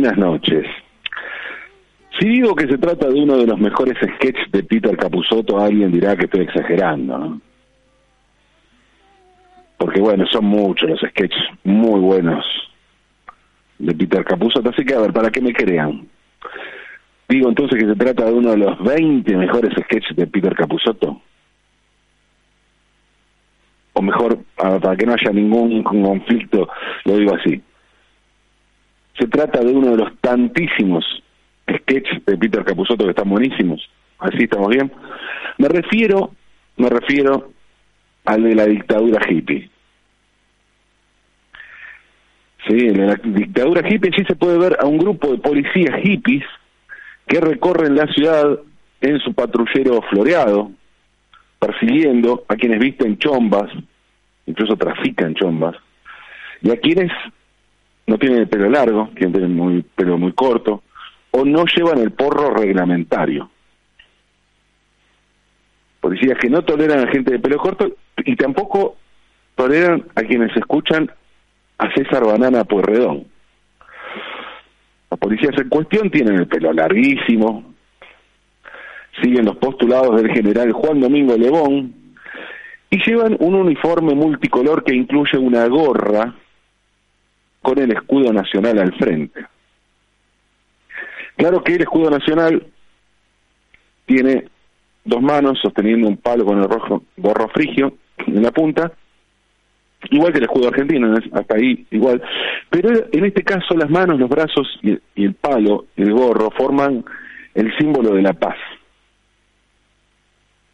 Buenas noches. Si digo que se trata de uno de los mejores sketches de Peter Capusotto, alguien dirá que estoy exagerando, ¿no? Porque bueno, son muchos los sketches muy buenos de Peter Capusotto, así que a ver, para que me crean. Digo entonces que se trata de uno de los 20 mejores sketches de Peter Capusotto. O mejor, para que no haya ningún conflicto, lo digo así. Se trata de uno de los tantísimos sketches de Peter Capusotto que están buenísimos. Así estamos bien. Me refiero, me refiero al de la dictadura hippie. Sí, en la dictadura hippie sí se puede ver a un grupo de policías hippies que recorren la ciudad en su patrullero floreado, persiguiendo a quienes visten chombas, incluso trafican chombas, y a quienes no tienen el pelo largo, tienen muy, pelo muy corto, o no llevan el porro reglamentario. Policías que no toleran a gente de pelo corto y tampoco toleran a quienes escuchan a César Banana Puerredón. Los policías en cuestión tienen el pelo larguísimo, siguen los postulados del general Juan Domingo Lebón y llevan un uniforme multicolor que incluye una gorra con el escudo nacional al frente. Claro que el escudo nacional tiene dos manos sosteniendo un palo con el rojo, gorro frigio en la punta, igual que el escudo argentino, hasta ahí igual, pero en este caso las manos, los brazos y, el palo, el gorro, forman el símbolo de la paz.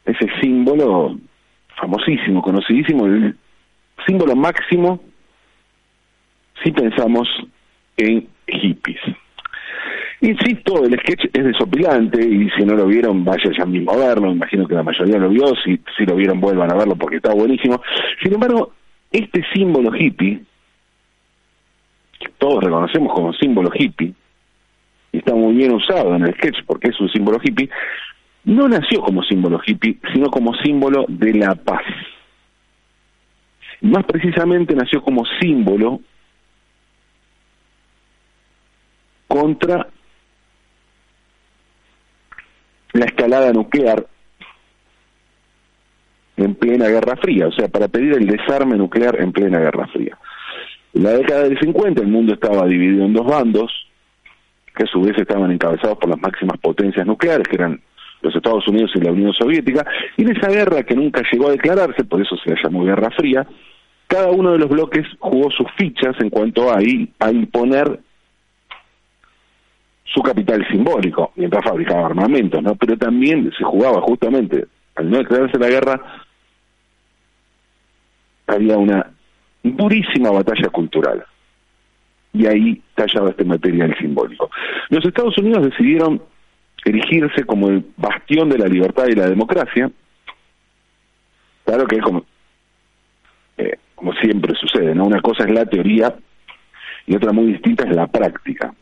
Ese símbolo famosísimo, conocidísimo, el símbolo máximo si pensamos en hippies. Insisto, el sketch es desopilante y si no lo vieron, vaya ya mismo a verlo. Imagino que la mayoría lo vio. Si, si lo vieron, vuelvan a verlo porque está buenísimo. Sin embargo, este símbolo hippie, que todos reconocemos como símbolo hippie, y está muy bien usado en el sketch porque es un símbolo hippie, no nació como símbolo hippie, sino como símbolo de la paz. Más precisamente nació como símbolo contra la escalada nuclear en plena Guerra Fría, o sea, para pedir el desarme nuclear en plena Guerra Fría. En la década del 50 el mundo estaba dividido en dos bandos, que a su vez estaban encabezados por las máximas potencias nucleares, que eran los Estados Unidos y la Unión Soviética, y en esa guerra que nunca llegó a declararse, por eso se la llamó Guerra Fría, cada uno de los bloques jugó sus fichas en cuanto a, a imponer su capital simbólico, mientras fabricaba armamentos, ¿no? Pero también se jugaba justamente, al no declararse la guerra, había una durísima batalla cultural. Y ahí tallaba este material simbólico. Los Estados Unidos decidieron erigirse como el bastión de la libertad y la democracia. Claro que como, eh, como siempre sucede, ¿no? Una cosa es la teoría y otra muy distinta es la práctica.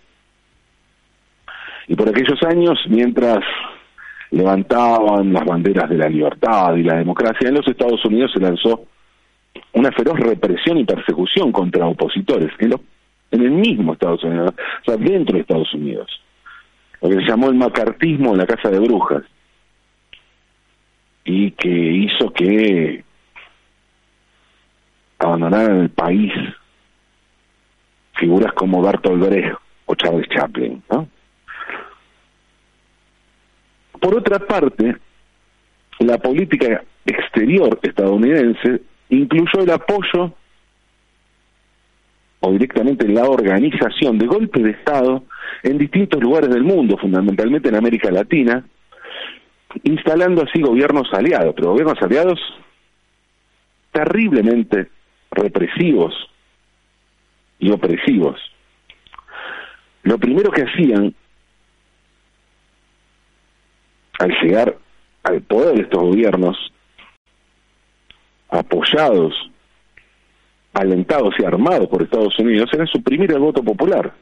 Y por aquellos años, mientras levantaban las banderas de la libertad y la democracia, en los Estados Unidos se lanzó una feroz represión y persecución contra opositores en, en el mismo Estados Unidos, o sea, dentro de Estados Unidos. Lo que se llamó el macartismo en la Casa de Brujas. Y que hizo que abandonaran el país figuras como Bertolt Brecht o Charles Chaplin, ¿no? Por otra parte, la política exterior estadounidense incluyó el apoyo o directamente la organización de golpes de Estado en distintos lugares del mundo, fundamentalmente en América Latina, instalando así gobiernos aliados, pero gobiernos aliados terriblemente represivos y opresivos. Lo primero que hacían al llegar al poder de estos gobiernos, apoyados, alentados y armados por Estados Unidos, era suprimir el voto popular.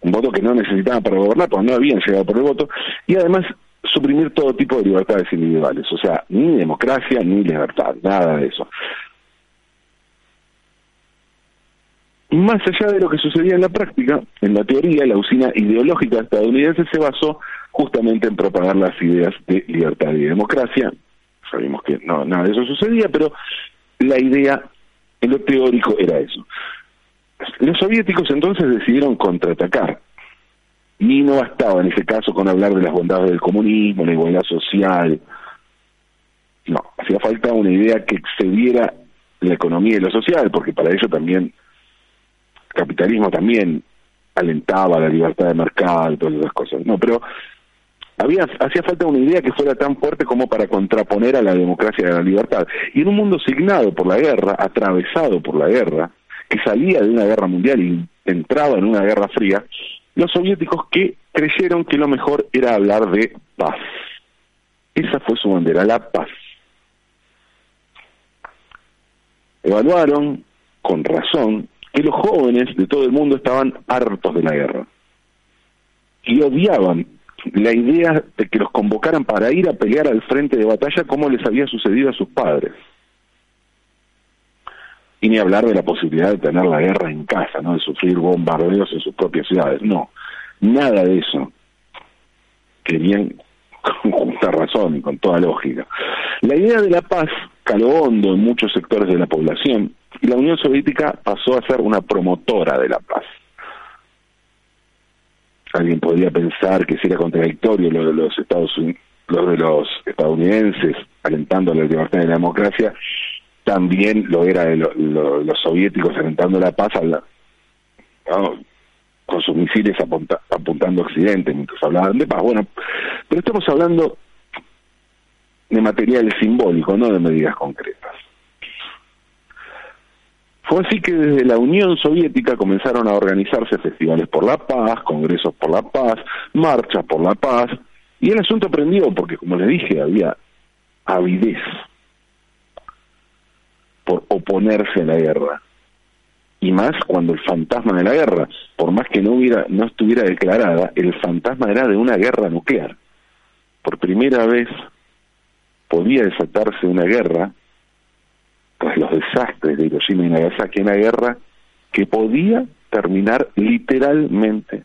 Un voto que no necesitaban para gobernar, porque no habían llegado por el voto, y además suprimir todo tipo de libertades individuales, o sea, ni democracia ni libertad, nada de eso. Más allá de lo que sucedía en la práctica, en la teoría, la usina ideológica estadounidense se basó justamente en propagar las ideas de libertad y democracia. Sabemos que no, nada de eso sucedía, pero la idea en lo teórico era eso. Los soviéticos entonces decidieron contraatacar. Y no bastaba en ese caso con hablar de las bondades del comunismo, la igualdad social. No, hacía falta una idea que excediera la economía y lo social, porque para ello también capitalismo también alentaba la libertad de mercado y todas esas cosas. No, pero había hacía falta una idea que fuera tan fuerte como para contraponer a la democracia y a la libertad. Y en un mundo signado por la guerra, atravesado por la guerra, que salía de una guerra mundial y entraba en una guerra fría, los soviéticos que creyeron que lo mejor era hablar de paz. Esa fue su bandera, la paz. Evaluaron, con razón, que los jóvenes de todo el mundo estaban hartos de la guerra y odiaban la idea de que los convocaran para ir a pelear al frente de batalla como les había sucedido a sus padres. Y ni hablar de la posibilidad de tener la guerra en casa, ¿no? de sufrir bombardeos en sus propias ciudades. No, nada de eso. Querían con justa razón y con toda lógica. La idea de la paz caló hondo en muchos sectores de la población y la Unión Soviética pasó a ser una promotora de la paz. Alguien podría pensar que si era contradictorio lo de los Estados Unidos, lo de los estadounidenses alentando la libertad y la democracia, también lo era de los soviéticos alentando la paz con sus misiles apuntando a Occidente mientras hablaban de paz. Bueno, pero estamos hablando de material simbólico, no de medidas concretas. Fue así que desde la Unión Soviética comenzaron a organizarse festivales por la paz, congresos por la paz, marchas por la paz, y el asunto prendió porque, como les dije, había avidez por oponerse a la guerra. Y más cuando el fantasma de la guerra, por más que no hubiera, no estuviera declarada, el fantasma era de una guerra nuclear. Por primera vez podía desatarse una guerra tras los desastres de Hiroshima y Nagasaki, una guerra que podía terminar literalmente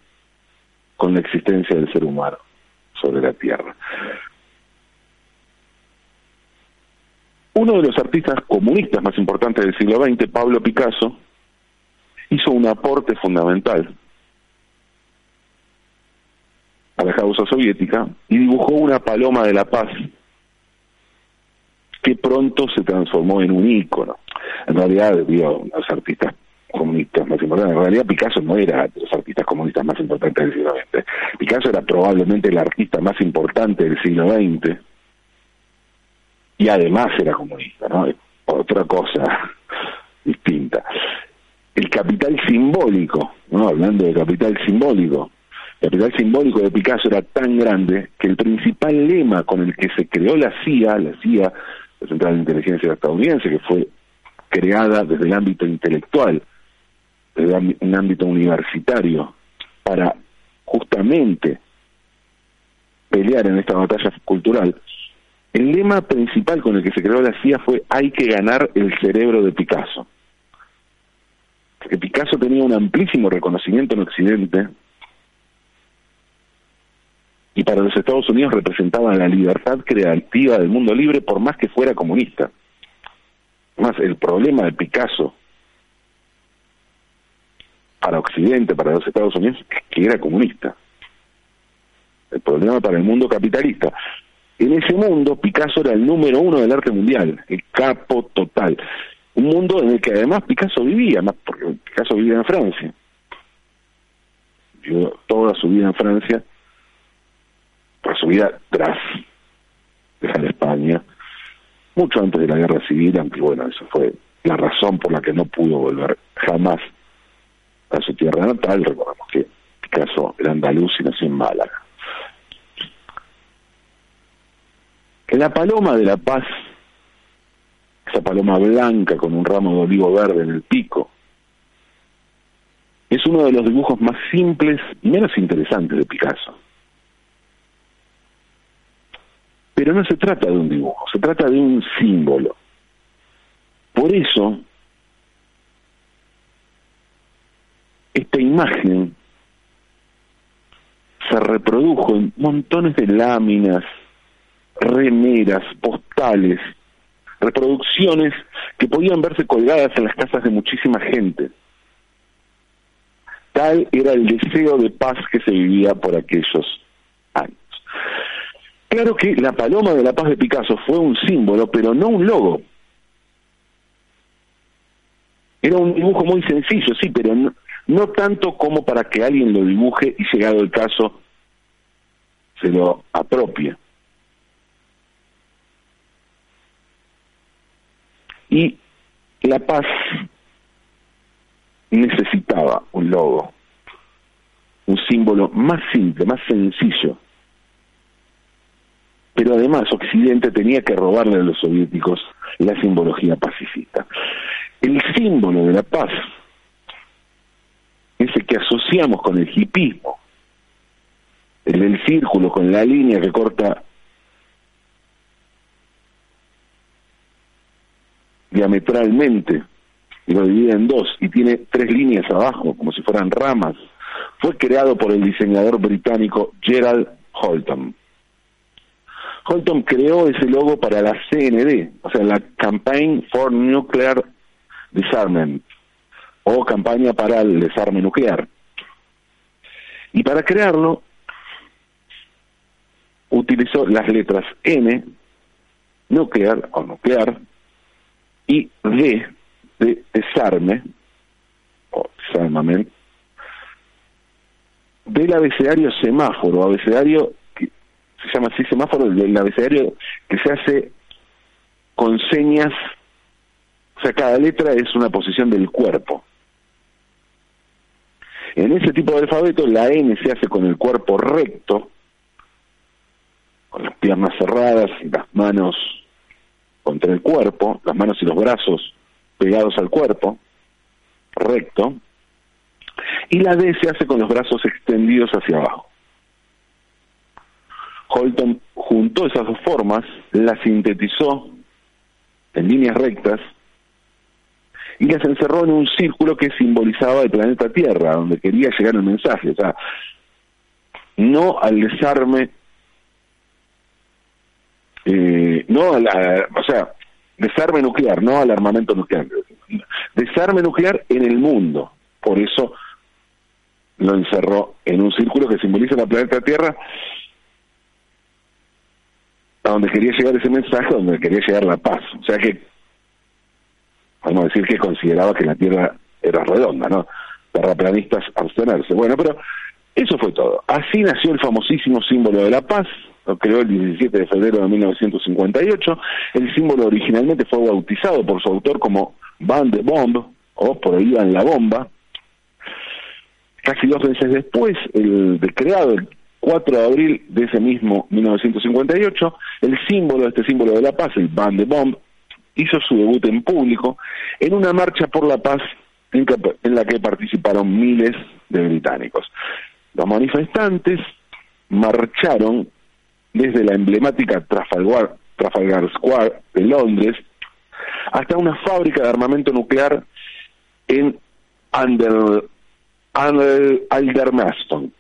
con la existencia del ser humano sobre la Tierra. Uno de los artistas comunistas más importantes del siglo XX, Pablo Picasso, hizo un aporte fundamental a la causa soviética y dibujó una paloma de la paz que pronto se transformó en un ícono. En realidad, digo, los artistas comunistas más importantes. En realidad Picasso no era de los artistas comunistas más importantes del siglo XX. Picasso era probablemente el artista más importante del siglo XX y además era comunista, ¿no? Otra cosa distinta. El capital simbólico, ¿no? Hablando de capital simbólico, el capital simbólico de Picasso era tan grande que el principal lema con el que se creó la CIA, la CIA Central de Inteligencia estadounidense, que fue creada desde el ámbito intelectual, desde un ámbito universitario, para justamente pelear en esta batalla cultural, el lema principal con el que se creó la CIA fue hay que ganar el cerebro de Picasso. Porque Picasso tenía un amplísimo reconocimiento en Occidente y para los Estados Unidos representaba la libertad creativa del mundo libre por más que fuera comunista. Más el problema de Picasso para Occidente, para los Estados Unidos, es que era comunista. El problema para el mundo capitalista. En ese mundo, Picasso era el número uno del arte mundial, el capo total. Un mundo en el que además Picasso vivía, más porque Picasso vivía en Francia. Vivió toda su vida en Francia por su vida tras dejar España, mucho antes de la guerra civil, aunque bueno, eso fue la razón por la que no pudo volver jamás a su tierra natal. Recordamos que Picasso era andaluz y nació en Málaga. La paloma de la paz, esa paloma blanca con un ramo de olivo verde en el pico, es uno de los dibujos más simples y menos interesantes de Picasso. Pero no se trata de un dibujo, se trata de un símbolo. Por eso, esta imagen se reprodujo en montones de láminas, remeras, postales, reproducciones que podían verse colgadas en las casas de muchísima gente. Tal era el deseo de paz que se vivía por aquellos años. Claro que la paloma de la paz de Picasso fue un símbolo, pero no un logo. Era un dibujo muy sencillo, sí, pero no, tanto como para que alguien lo dibuje y llegado el caso se lo apropie. Y La Paz necesitaba un logo, un símbolo más simple, más sencillo. Pero además Occidente tenía que robarle a los soviéticos la simbología pacifista. El símbolo de la paz, ese que asociamos con el hipismo, el del círculo con la línea que corta diametralmente y lo divide en dos y tiene tres líneas abajo, como si fueran ramas, fue creado por el diseñador británico Gerald Holton. Holton creó ese logo para la CND, o sea, la Campaign for Nuclear Disarmament, o campaña para el desarme nuclear. Y para crearlo, utilizó las letras N, nuclear o nuclear, y D de desarme, o desarmament, del abecedario semáforo, abecedario se llama así semáforo, del abecedario que se hace con señas, o sea, cada letra es una posición del cuerpo. En ese tipo de alfabeto la N se hace con el cuerpo recto, con las piernas cerradas las manos contra el cuerpo, las manos y los brazos pegados al cuerpo, recto, y la D se hace con los brazos extendidos hacia abajo. Holton juntó esas dos formas, las sintetizó en líneas rectas y las encerró en un círculo que simbolizaba el planeta Tierra, donde quería llegar el mensaje, o sea, no al desarme eh, no o sea, desarme nuclear, no al armamento nuclear, desarme nuclear en el mundo. Por eso lo encerró en un círculo que simboliza la planeta Tierra, a donde quería llegar ese mensaje, donde quería llegar la paz. O sea que, vamos a decir que consideraba que la Tierra era redonda, ¿no? Terraplanistas abstenerse. Bueno, pero eso fue todo. Así nació el famosísimo símbolo de la paz, lo creó el 17 de febrero de 1958. El símbolo originalmente fue bautizado por su autor como Van de Bomb, o por ahí en la bomba. Casi dos meses después, el creado el 4 de abril de ese mismo 1958, el símbolo, este símbolo de la paz, el Van de Bomb, hizo su debut en público en una marcha por la paz en, en la que participaron miles de británicos. Los manifestantes marcharon desde la emblemática Trafalgar, Trafalgar Square de Londres hasta una fábrica de armamento nuclear en Under, Aldermaston,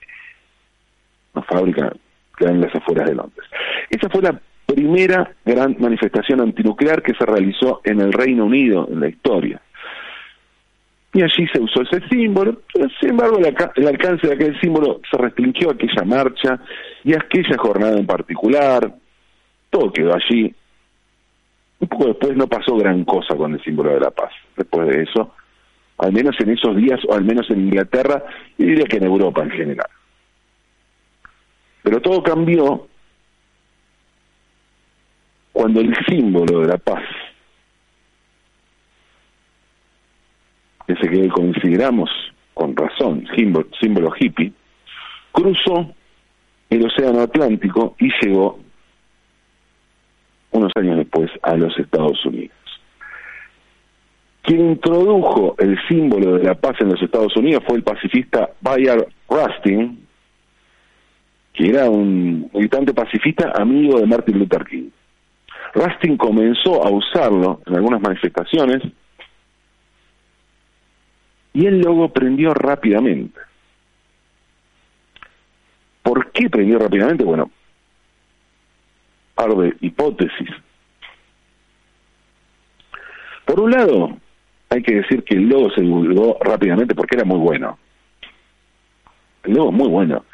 una fábrica que en las afueras de Londres. Esa fue la primera gran manifestación antinuclear que se realizó en el Reino Unido en la historia y allí se usó ese símbolo, sin embargo el, alcance de aquel símbolo se restringió a aquella marcha y a aquella jornada en particular, todo quedó allí. Un poco después no pasó gran cosa con el símbolo de la paz, después de eso, al menos en esos días, o al menos en Inglaterra, y diría que en Europa en general. Pero todo cambió cuando el símbolo de la paz ese que consideramos con razón símbolo, símbolo hippie, cruzó el Océano Atlántico y llegó unos años después a los Estados Unidos. Quien introdujo el símbolo de la paz en los Estados Unidos fue el pacifista Bayard Rustin, que era un militante pacifista amigo de Martin Luther King. Rustin comenzó a usarlo en algunas manifestaciones y el logo prendió rápidamente. ¿Por qué prendió rápidamente? Bueno, par de hipótesis. Por un lado, hay que decir que el logo se divulgó rápidamente porque era muy bueno. El logo es muy bueno.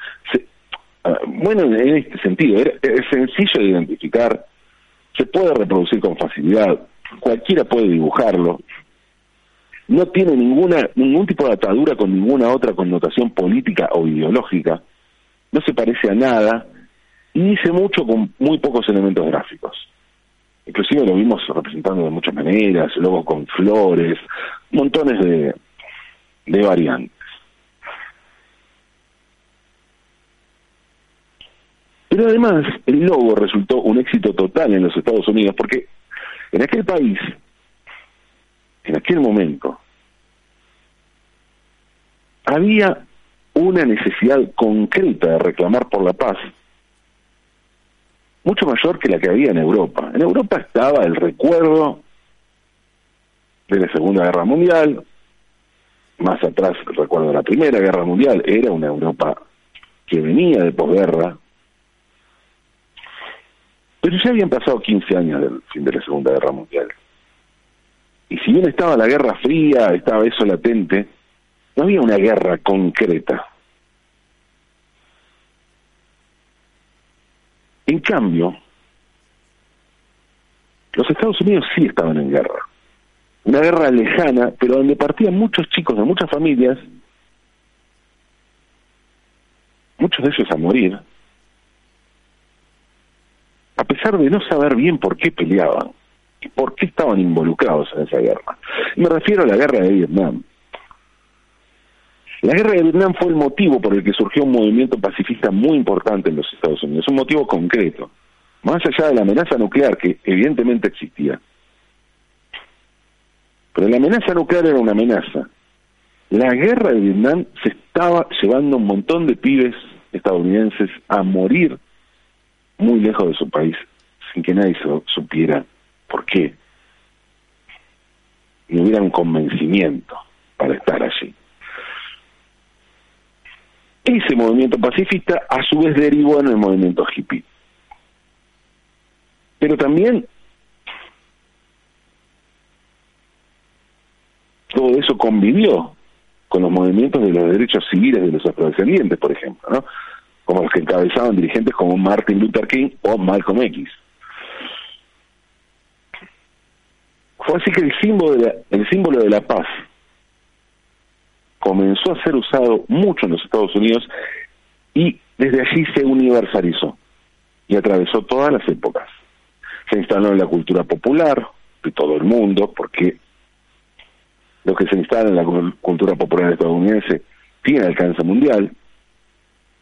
Bueno en este sentido, es sencillo de identificar, se puede reproducir con facilidad, cualquiera puede dibujarlo, no tiene ninguna ningún tipo de atadura con ninguna otra connotación política o ideológica, no se parece a nada y dice mucho con muy pocos elementos gráficos. Inclusive lo vimos representando de muchas maneras, luego con flores, montones de, de variantes. Pero además el logo resultó un éxito total en los Estados Unidos porque en aquel país, en aquel momento, había una necesidad concreta de reclamar por la paz mucho mayor que la que había en Europa. En Europa estaba el recuerdo de la Segunda Guerra Mundial, más atrás recuerdo de la Primera Guerra Mundial, era una Europa que venía de posguerra, pero ya habían pasado 15 años del fin de la Segunda Guerra Mundial. Y si bien estaba la Guerra Fría, estaba eso latente, no había una guerra concreta. En cambio, los Estados Unidos sí estaban en guerra. Una guerra lejana, pero donde partían muchos chicos de muchas familias, muchos de ellos a morir, pesar de no saber bien por qué peleaban y por qué estaban involucrados en esa guerra. Me refiero a la guerra de Vietnam. La guerra de Vietnam fue el motivo por el que surgió un movimiento pacifista muy importante en los Estados Unidos, un motivo concreto, más allá de la amenaza nuclear que evidentemente existía. Pero la amenaza nuclear era una amenaza. La guerra de Vietnam se estaba llevando un montón de pibes estadounidenses a morir muy lejos de su país, sin que nadie supiera por qué. Y hubiera un convencimiento para estar allí. Ese movimiento pacifista a su vez derivó en el movimiento hippie. Pero también todo eso convivió con los movimientos de los derechos civiles de los afrodescendientes, por ejemplo, ¿no? Como los que encabezaban dirigentes como Martin Luther King o Malcolm X. Fue así que el símbolo de la, el símbolo de la paz comenzó a ser usado mucho en los Estados Unidos y desde allí se universalizó y atravesó todas las épocas. Se instaló en la cultura popular de todo el mundo, porque lo que se instala en la cultura popular estadounidense tiene alcance mundial,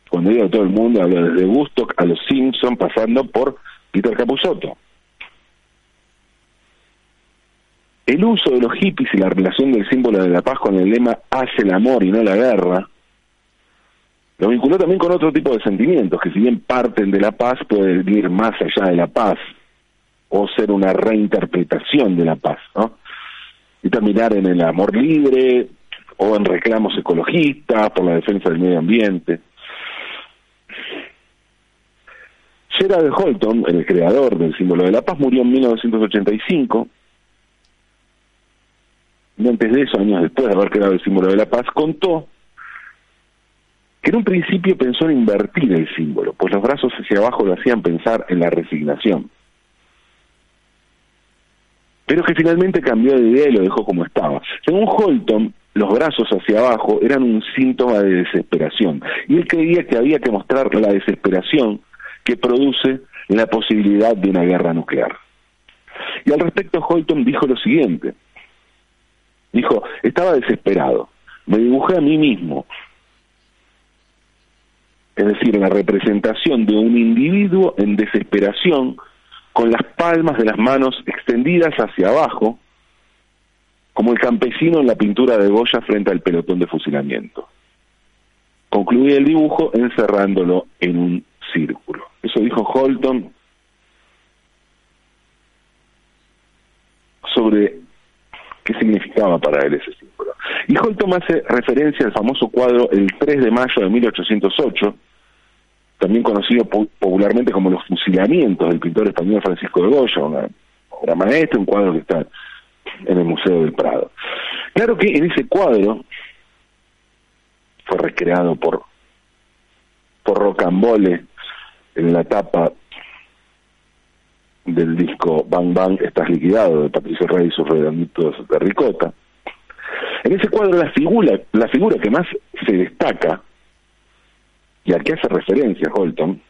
cuando digo todo el mundo, hablo desde Gusto a los Simpson, pasando por Peter Capusotto. El uso de los hippies y la relación del símbolo de la paz con el lema hace el amor y no la guerra, lo vinculó también con otro tipo de sentimientos, que si bien parten de la paz, pueden ir más allá de la paz, o ser una reinterpretación de la paz, ¿no? Y terminar en el amor libre, o en reclamos ecologistas por la defensa del medio ambiente. Gerard Holton, el creador del símbolo de la paz, murió en 1985. Y antes de eso, años después de haber creado el símbolo de la paz, contó que en un principio pensó en invertir el símbolo, pues los brazos hacia abajo lo hacían pensar en la resignación. Pero que finalmente cambió de idea y lo dejó como estaba. Según Holton, los brazos hacia abajo eran un síntoma de desesperación. Y él creía que había que mostrar la desesperación que produce la posibilidad de una guerra nuclear. Y al respecto Holton dijo lo siguiente. Dijo, estaba desesperado, me dibujé a mí mismo. Es decir, la representación de un individuo en desesperación con las palmas de las manos extendidas hacia abajo, como el campesino en la pintura de Goya frente al pelotón de fusilamiento concluía el dibujo encerrándolo en un círculo. Eso dijo Holton sobre qué significaba para él ese símbolo. Y Holton hace referencia al famoso cuadro El 3 de mayo de 1808, también conocido popularmente como Los fusilamientos del pintor español Francisco de Goya, una obra maestra, un cuadro que está en el Museo del Prado. Claro que en ese cuadro fue recreado por por Rocambole en la tapa del disco Bang Bang Estás liquidado de Patricio Rey y sus redonditos de ricota. En ese cuadro la figura, la figura que más se destaca y al que hace referencia Holton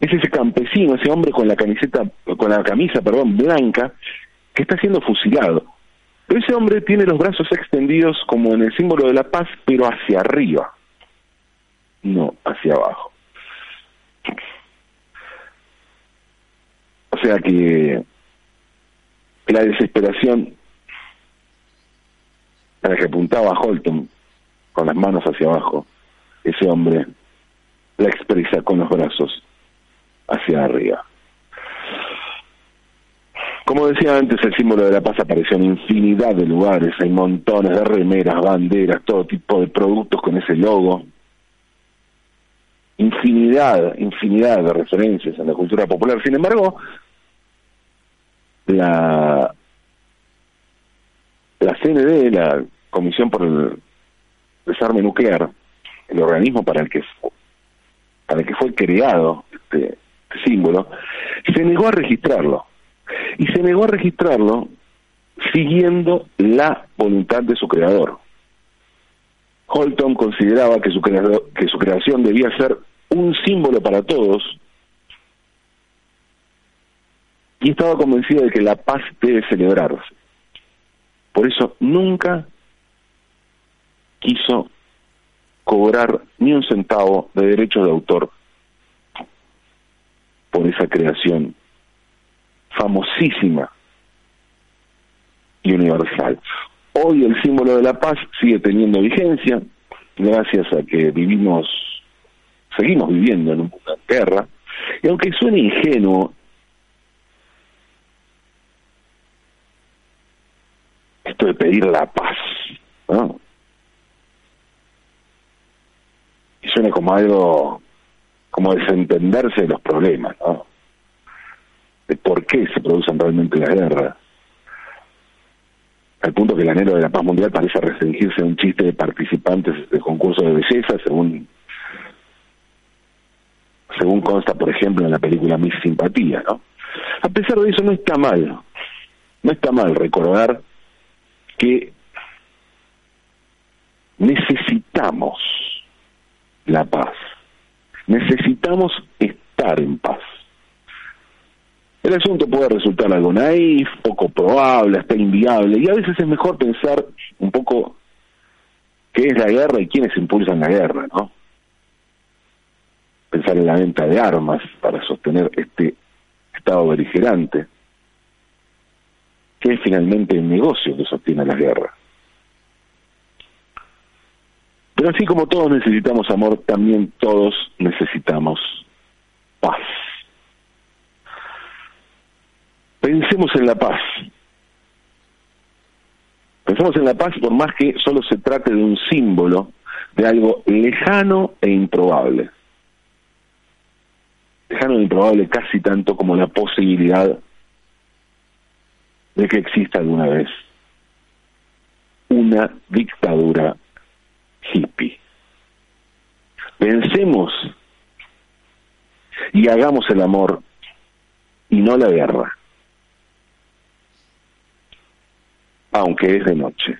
es ese campesino, ese hombre con la camiseta, con la camisa, perdón, blanca, que está siendo fusilado. Pero ese hombre tiene los brazos extendidos como en el símbolo de la paz, pero hacia arriba, no hacia abajo. O sea que la desesperación a la que apuntaba Holton con las manos hacia abajo, ese hombre la expresa con los brazos hacia arriba. Como decía antes, el símbolo de la paz apareció en infinidad de lugares, hay montones de remeras, banderas, todo tipo de productos con ese logo. Infinidad, infinidad de referencias en la cultura popular. Sin embargo, la, la CND, la Comisión por el Desarme Nuclear, el organismo para el que para el que fue creado este, este símbolo, se negó a registrarlo y se negó a registrarlo siguiendo la voluntad de su creador. Holton consideraba que su, creación debía ser un símbolo para todos y estaba convencido de que la paz debe celebrarse. Por eso nunca quiso cobrar ni un centavo de derechos de autor por esa creación famosísima y universal. Hoy el símbolo de la paz sigue teniendo vigencia, gracias a que vivimos, seguimos viviendo en una guerra, y aunque suene ingenuo, esto de pedir la paz, ¿no? Y suena como algo, como desentenderse de los problemas, ¿no? De por qué se producen realmente las guerras. Al punto que el anhelo de la paz mundial parece restringirse a un chiste de participantes de concursos de belleza, según según consta, por ejemplo, en la película Miss Simpatía. A pesar de eso, no está mal, no está mal recordar que necesitamos la paz, necesitamos estar en paz. El asunto puede resultar algo naif, poco probable, hasta inviable, y a veces es mejor pensar un poco qué es la guerra y quiénes impulsan la guerra, ¿no? Pensar en la venta de armas para sostener este estado beligerante, que es finalmente el negocio que sostiene la guerra. Pero así como todos necesitamos amor, también todos necesitamos paz. Pensemos en la paz. Pensemos en la paz por más que solo se trate de un símbolo de algo lejano e improbable. Lejano e improbable casi tanto como la posibilidad de que exista alguna vez una dictadura hippie. Pensemos y hagamos el amor y no la guerra. Aunque es de noche.